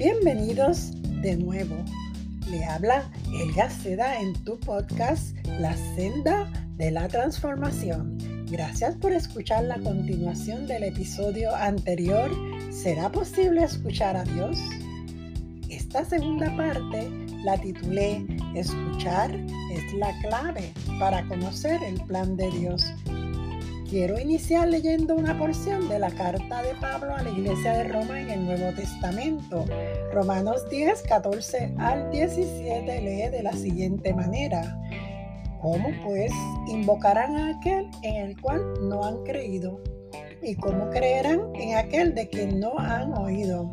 Bienvenidos de nuevo. Le habla Elga Seda en tu podcast La Senda de la Transformación. Gracias por escuchar la continuación del episodio anterior. ¿Será posible escuchar a Dios? Esta segunda parte la titulé Escuchar es la clave para conocer el plan de Dios. Quiero iniciar leyendo una porción de la carta de Pablo a la iglesia de Roma en el Nuevo Testamento. Romanos 10, 14 al 17 lee de la siguiente manera. ¿Cómo pues invocarán a aquel en el cual no han creído? ¿Y cómo creerán en aquel de quien no han oído?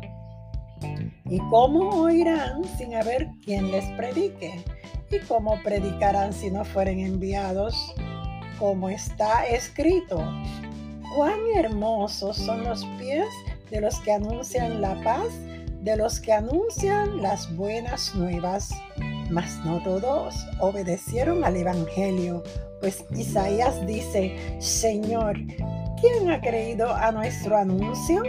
¿Y cómo oirán sin haber quien les predique? ¿Y cómo predicarán si no fueren enviados? Como está escrito. Cuán hermosos son los pies de los que anuncian la paz, de los que anuncian las buenas nuevas. Mas no todos obedecieron al Evangelio, pues Isaías dice, Señor, ¿quién ha creído a nuestro anuncio?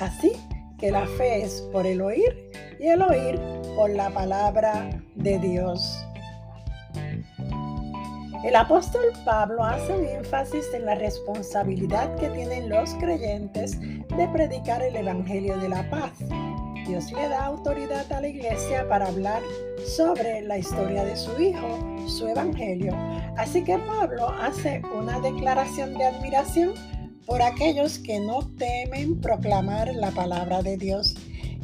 Así que la fe es por el oír y el oír por la palabra de Dios. El apóstol Pablo hace énfasis en la responsabilidad que tienen los creyentes de predicar el Evangelio de la paz. Dios le da autoridad a la iglesia para hablar sobre la historia de su Hijo, su Evangelio. Así que Pablo hace una declaración de admiración por aquellos que no temen proclamar la palabra de Dios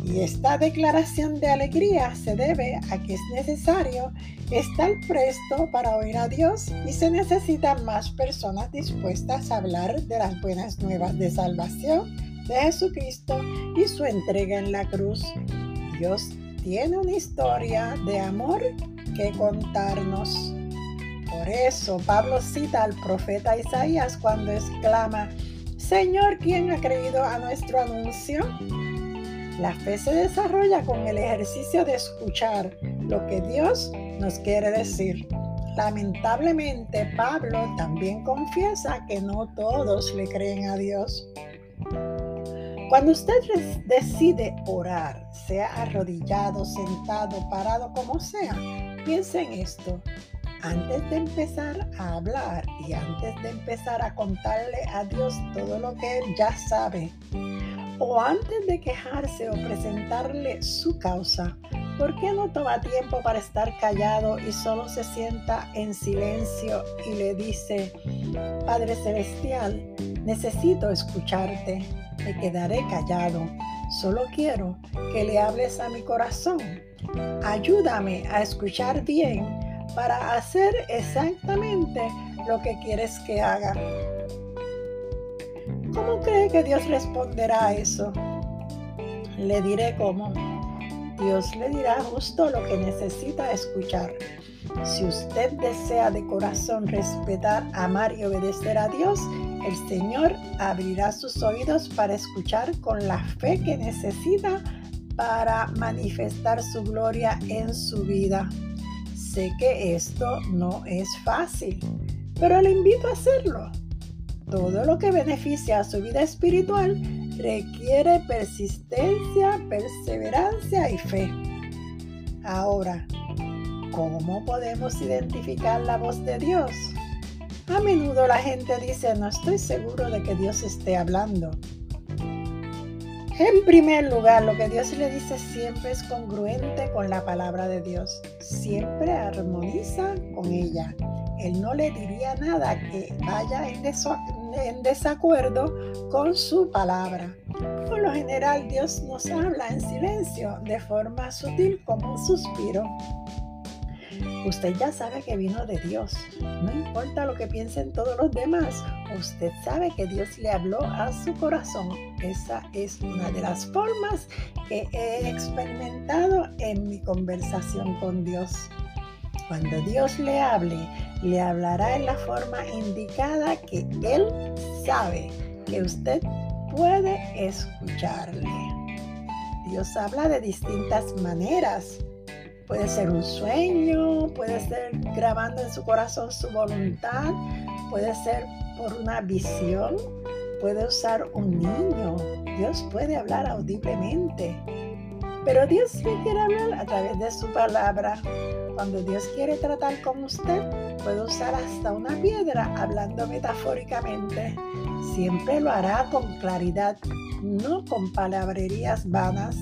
y esta declaración de alegría se debe a que es necesario estar presto para oír a Dios y se necesitan más personas dispuestas a hablar de las buenas nuevas de salvación de Jesucristo y su entrega en la cruz. Dios tiene una historia de amor que contarnos. Por eso Pablo cita al profeta Isaías cuando exclama, Señor, ¿quién ha creído a nuestro anuncio? La fe se desarrolla con el ejercicio de escuchar lo que Dios nos quiere decir. Lamentablemente, Pablo también confiesa que no todos le creen a Dios. Cuando usted decide orar, sea arrodillado, sentado, parado, como sea, piense en esto. Antes de empezar a hablar y antes de empezar a contarle a Dios todo lo que Él ya sabe, o antes de quejarse o presentarle su causa, ¿por qué no toma tiempo para estar callado y solo se sienta en silencio y le dice, Padre Celestial, necesito escucharte, me quedaré callado, solo quiero que le hables a mi corazón, ayúdame a escuchar bien para hacer exactamente lo que quieres que haga. ¿Cómo cree que Dios responderá a eso? Le diré cómo. Dios le dirá justo lo que necesita escuchar. Si usted desea de corazón respetar, amar y obedecer a Dios, el Señor abrirá sus oídos para escuchar con la fe que necesita para manifestar su gloria en su vida. Sé que esto no es fácil, pero le invito a hacerlo. Todo lo que beneficia a su vida espiritual requiere persistencia, perseverancia y fe. Ahora, ¿cómo podemos identificar la voz de Dios? A menudo la gente dice, no estoy seguro de que Dios esté hablando. En primer lugar, lo que Dios le dice siempre es congruente con la palabra de Dios. Siempre armoniza con ella. Él no le diría nada que vaya en, desacuerdo con su palabra. Por lo general Dios nos habla en silencio, de forma sutil como un suspiro. Usted ya sabe que vino de Dios. No importa lo que piensen todos los demás, usted sabe que Dios le habló a su corazón. Esa es una de las formas que he experimentado en mi conversación con Dios. Cuando Dios le hable, le hablará en la forma indicada que Él sabe que usted puede escucharle. Dios habla de distintas maneras. Puede ser un sueño, puede ser grabando en su corazón su voluntad, puede ser por una visión, puede usar un niño. Dios puede hablar audiblemente. Pero Dios le quiere hablar a través de su palabra. Cuando Dios quiere tratar con usted, puede usar hasta una piedra hablando metafóricamente. Siempre lo hará con claridad, no con palabrerías vanas.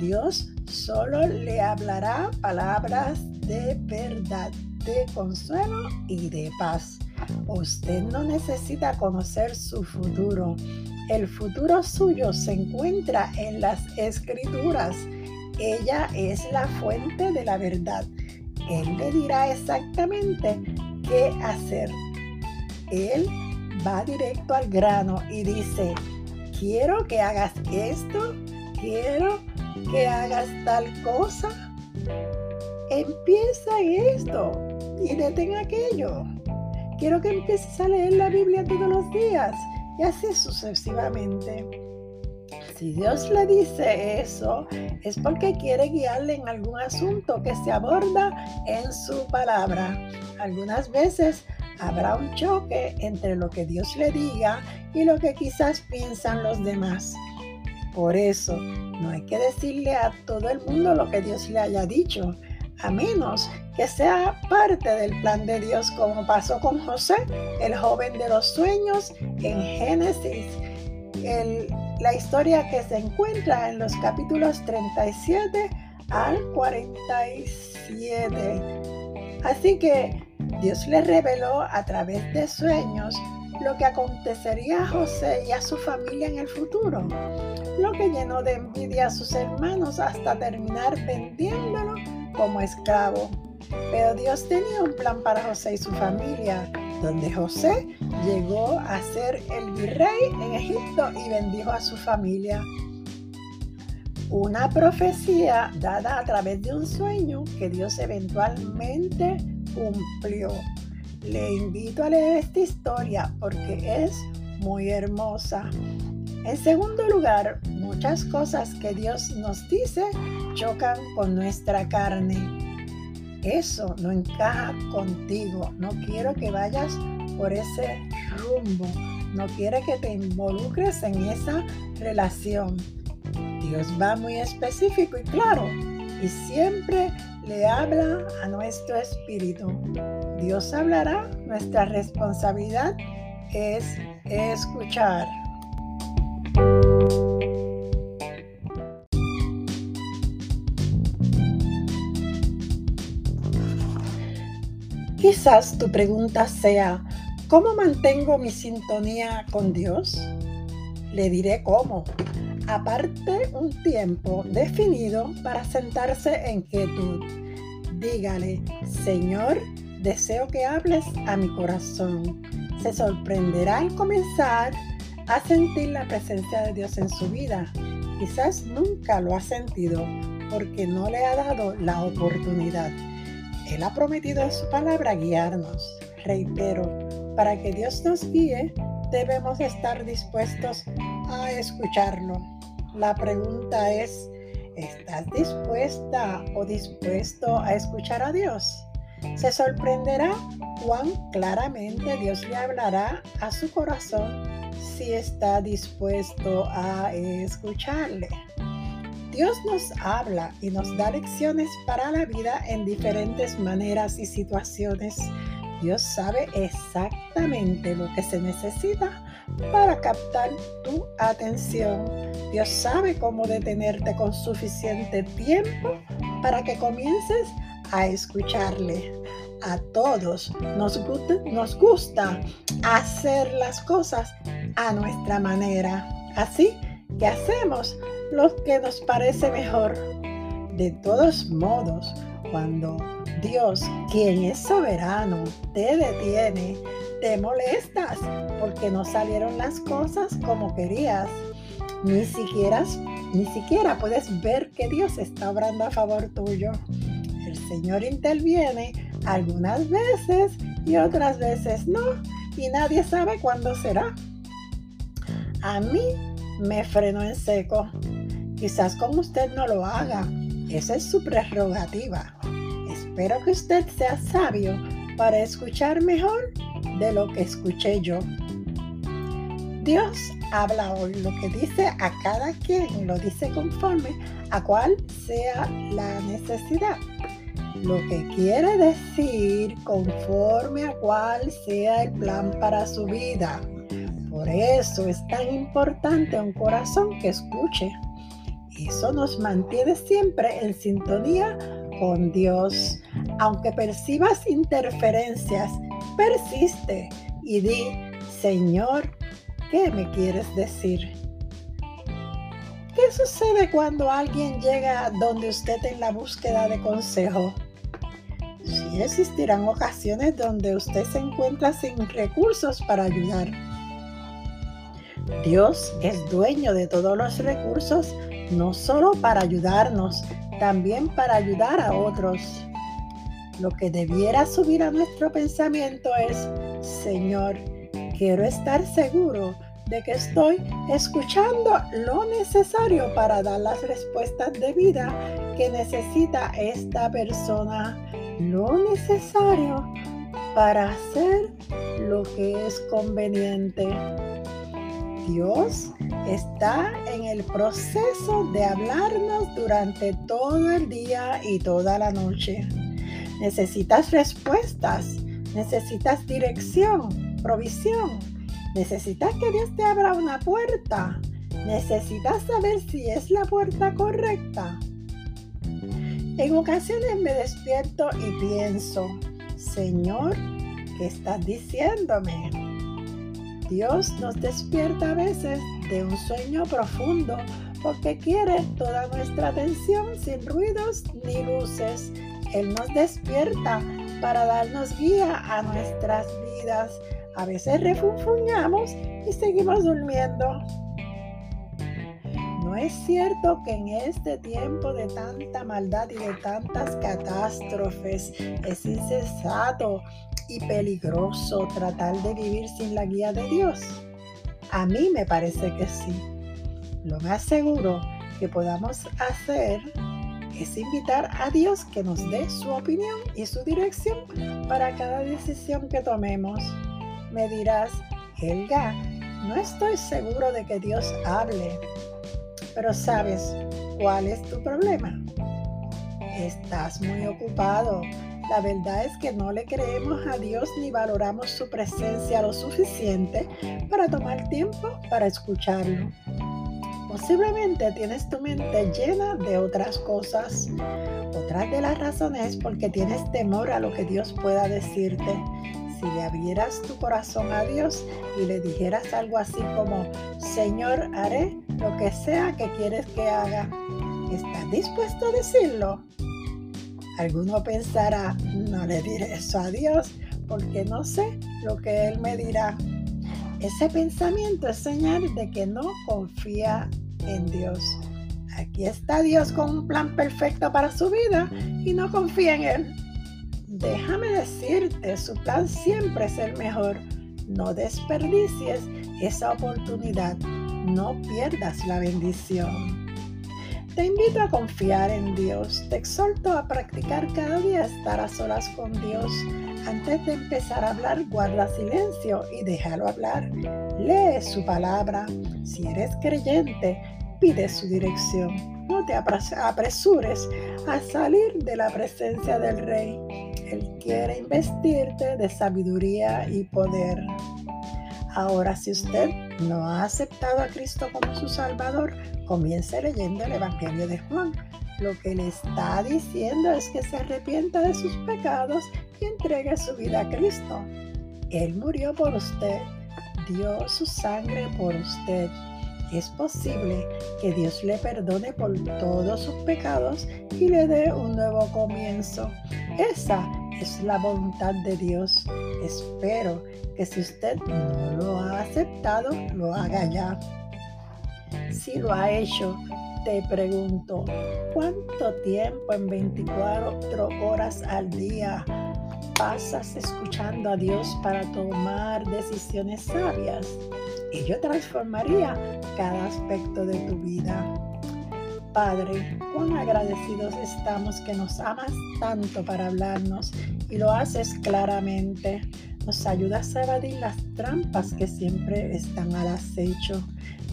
Dios solo le hablará palabras de verdad, de consuelo y de paz. Usted no necesita conocer su futuro. El futuro suyo se encuentra en las escrituras. Ella es la fuente de la verdad. Él le dirá exactamente qué hacer. Él va directo al grano y dice, quiero que hagas esto, quiero que hagas tal cosa. Empieza esto y detén aquello. Quiero que empieces a leer la Biblia todos los días y así sucesivamente. Si Dios le dice eso, es porque quiere guiarle en algún asunto que se aborda en su palabra. Algunas veces habrá un choque entre lo que Dios le diga y lo que quizás piensan los demás. Por eso, no hay que decirle a todo el mundo lo que Dios le haya dicho, a menos que sea parte del plan de Dios, como pasó con José, el joven de los sueños, en Génesis. la historia que se encuentra en los capítulos 37 al 47. Así que Dios le reveló a través de sueños lo que acontecería a José y a su familia en el futuro, lo que llenó de envidia a sus hermanos hasta terminar vendiéndolo como esclavo. Pero Dios tenía un plan para José y su familia, donde José llegó a ser el virrey en Egipto y bendijo a su familia. Una profecía dada a través de un sueño que Dios eventualmente cumplió. Le invito a leer esta historia porque es muy hermosa. En segundo lugar, muchas cosas que Dios nos dice chocan con nuestra carne. Eso no encaja contigo. No quiero que vayas por ese rumbo. No quiere que te involucres en esa relación. Dios va muy específico y claro y siempre le habla a nuestro espíritu. Dios hablará, nuestra responsabilidad es escuchar. Quizás tu pregunta sea, ¿cómo mantengo mi sintonía con Dios? Le diré cómo. Aparte un tiempo definido para sentarse en quietud. Dígale, Señor, deseo que hables a mi corazón. Se sorprenderá al comenzar a sentir la presencia de Dios en su vida. Quizás nunca lo ha sentido porque no le ha dado la oportunidad. Él ha prometido en su palabra guiarnos. Reitero, para que Dios nos guíe, debemos estar dispuestos a escucharlo. La pregunta es, ¿estás dispuesta o dispuesto a escuchar a Dios? Se sorprenderá cuán claramente Dios le hablará a su corazón si está dispuesto a escucharle. Dios nos habla y nos da lecciones para la vida en diferentes maneras y situaciones. Dios sabe exactamente lo que se necesita para captar tu atención. Dios sabe cómo detenerte con suficiente tiempo para que comiences a escucharle. A todos nos gusta, hacer las cosas a nuestra manera. Así que hacemos lo que nos parece mejor. De todos modos, cuando Dios, quien es soberano, te detiene, te molestas porque no salieron las cosas como querías. Ni siquiera, ni siquiera puedes ver que Dios está obrando a favor tuyo. El Señor interviene algunas veces y otras veces no, y nadie sabe cuándo será. A mí me frenó en seco. Quizás como usted no lo haga. Esa es su prerrogativa. Espero que usted sea sabio para escuchar mejor de lo que escuché yo. Dios habla hoy lo que dice a cada quien, lo dice conforme a cuál sea la necesidad. Lo que quiere decir conforme a cuál sea el plan para su vida. Por eso es tan importante un corazón que escuche. Eso nos mantiene siempre en sintonía con Dios. Aunque percibas interferencias, persiste y di, Señor, ¿Qué me quieres decir? ¿Qué sucede cuando alguien llega donde usted en la búsqueda de consejo? Sí existirán ocasiones donde usted se encuentra sin recursos para ayudar. Dios es dueño de todos los recursos, no solo para ayudarnos, también para ayudar a otros. Lo que debiera subir a nuestro pensamiento es, Señor, quiero estar seguro de que estoy escuchando lo necesario para dar las respuestas de vida que necesita esta persona, lo necesario para hacer lo que es conveniente. Dios está en el proceso de hablarnos durante todo el día y toda la noche. Necesitas respuestas, necesitas dirección, provisión. Necesitas que Dios te abra una puerta. Necesitas saber si es la puerta correcta. En ocasiones me despierto y pienso, Señor, ¿qué estás diciéndome? Dios nos despierta a veces de un sueño profundo porque quiere toda nuestra atención sin ruidos ni luces. Él nos despierta para darnos guía a nuestras vidas a veces refunfuñamos y seguimos durmiendo. No es cierto que en este tiempo de tanta maldad y de tantas catástrofes es insensato y peligroso tratar de vivir sin la guía de Dios. A mí me parece que sí. Lo más seguro que podamos hacer es invitar a Dios que nos dé su opinión y su dirección para cada decisión que tomemos. Me dirás, Helga, no estoy seguro de que Dios hable. Pero sabes, ¿cuál es tu problema? Estás muy ocupado. La verdad es que no le creemos a Dios ni valoramos su presencia lo suficiente para tomar tiempo para escucharlo. Posiblemente tienes tu mente llena de otras cosas. Otras de las razones es porque tienes temor a lo que Dios pueda decirte si le abrieras tu corazón a Dios y le dijeras algo así como, Señor, haré lo que sea que quieres que haga, ¿estás dispuesto a decirlo? Alguno pensará, no le diré eso a Dios porque no sé lo que Él me dirá. Ese pensamiento es señal de que no confía en Dios. Aquí está Dios con un plan perfecto para su vida y no confía en Él. Déjame decirte, su plan siempre es el mejor. No desperdicies esa oportunidad. No pierdas la bendición. Te invito a confiar en Dios. Te exhorto a practicar cada día estar a solas con Dios. Antes de empezar a hablar, guarda silencio y déjalo hablar. Lee su palabra. Si eres creyente, pide su dirección. No te apresures a salir de la presencia del Rey. Él quiere investirte de sabiduría y poder. Ahora, si usted no ha aceptado a Cristo como su Salvador, comience leyendo el Evangelio de Juan. Lo que le está diciendo es que se arrepienta de sus pecados y entregue su vida a Cristo. Él murió por usted, dio su sangre por usted. Es posible que Dios le perdone por todos sus pecados y le dé un nuevo comienzo. Esa es la voluntad de Dios. Espero que si usted no lo ha aceptado, lo haga ya. Si lo ha hecho, te pregunto, ¿cuánto tiempo en 24 horas al día pasas escuchando a Dios para tomar decisiones sabias? Ello transformaría cada aspecto de tu vida. Padre, cuán agradecidos estamos que nos amas tanto para hablarnos y lo haces claramente. nos ayudas a evadir las trampas que siempre están al acecho.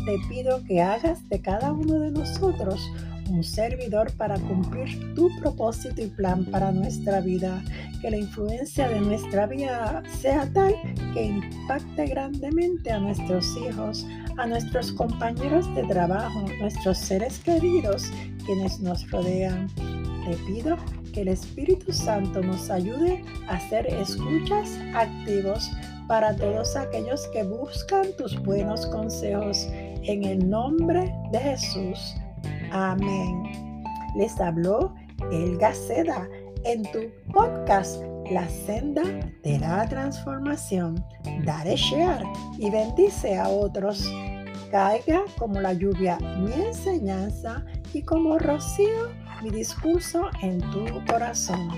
Te pido que hagas de cada uno de nosotros un servidor para cumplir tu propósito y plan para nuestra vida. Que la influencia de nuestra vida sea tal que impacte grandemente a nuestros hijos, a nuestros compañeros de trabajo, nuestros seres queridos, quienes nos rodean. Te pido que el Espíritu Santo nos ayude a ser escuchas activos para todos aquellos que buscan tus buenos consejos. En el nombre de Jesús. Amén. Les habló El Gaceda en tu podcast La senda de la transformación. Dale share y bendice a otros. Caiga como la lluvia mi enseñanza y como rocío mi discurso en tu corazón.